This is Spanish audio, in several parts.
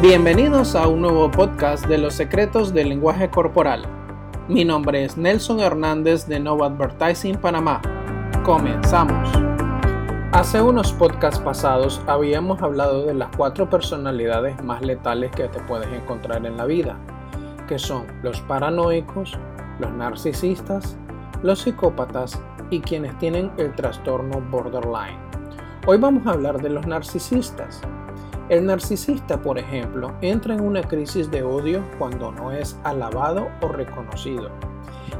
Bienvenidos a un nuevo podcast de los secretos del lenguaje corporal. Mi nombre es Nelson Hernández de Nova Advertising Panamá. Comenzamos. Hace unos podcasts pasados habíamos hablado de las cuatro personalidades más letales que te puedes encontrar en la vida, que son los paranoicos, los narcisistas, los psicópatas y quienes tienen el trastorno borderline. Hoy vamos a hablar de los narcisistas. El narcisista, por ejemplo, entra en una crisis de odio cuando no es alabado o reconocido.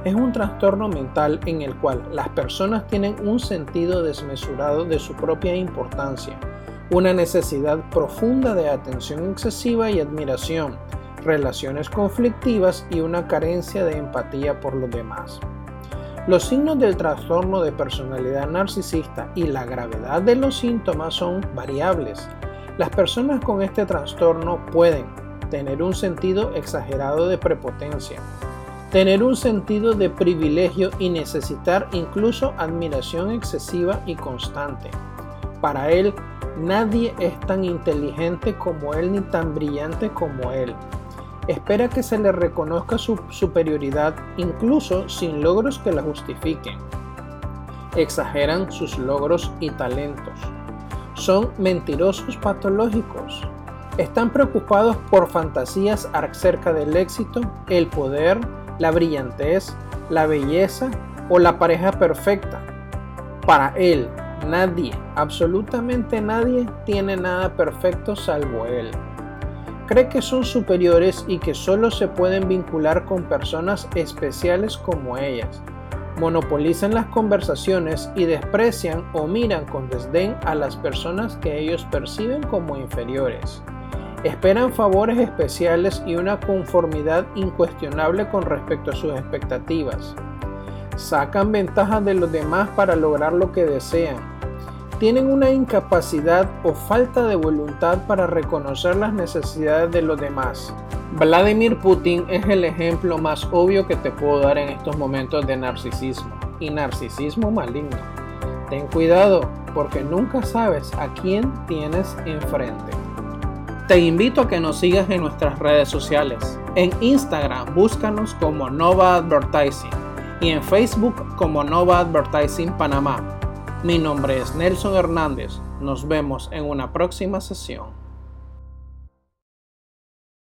Es un trastorno mental en el cual las personas tienen un sentido desmesurado de su propia importancia, una necesidad profunda de atención excesiva y admiración, relaciones conflictivas y una carencia de empatía por los demás. Los signos del trastorno de personalidad narcisista y la gravedad de los síntomas son variables las personas con este trastorno pueden tener un sentido exagerado de prepotencia, tener un sentido de privilegio y necesitar incluso admiración excesiva y constante. Para él, nadie es tan inteligente como él ni tan brillante como él. Espera que se le reconozca su superioridad incluso sin logros que la justifiquen. Exageran sus logros y talentos son mentirosos patológicos. Están preocupados por fantasías acerca del éxito, el poder, la brillantez, la belleza o la pareja perfecta. Para él, nadie, absolutamente nadie, tiene nada perfecto salvo él. Cree que son superiores y que solo se pueden vincular con personas especiales como ellas monopolizan las conversaciones y desprecian o miran con desdén a las personas que ellos perciben como inferiores. Esperan favores especiales y una conformidad incuestionable con respecto a sus expectativas. Sacan ventajas de los demás para lograr lo que desean. Tienen una incapacidad o falta de voluntad para reconocer las necesidades de los demás Vladimir Putin es el ejemplo más obvio que te puedo dar en estos momentos de narcisismo y narcisismo maligno. Ten cuidado porque nunca sabes a quién tienes enfrente. Te invito a que nos sigas en nuestras redes sociales. En Instagram búscanos como Nova Advertising y en Facebook como Nova Advertising Panamá. Mi nombre es Nelson Hernández. Nos vemos en una próxima sesión.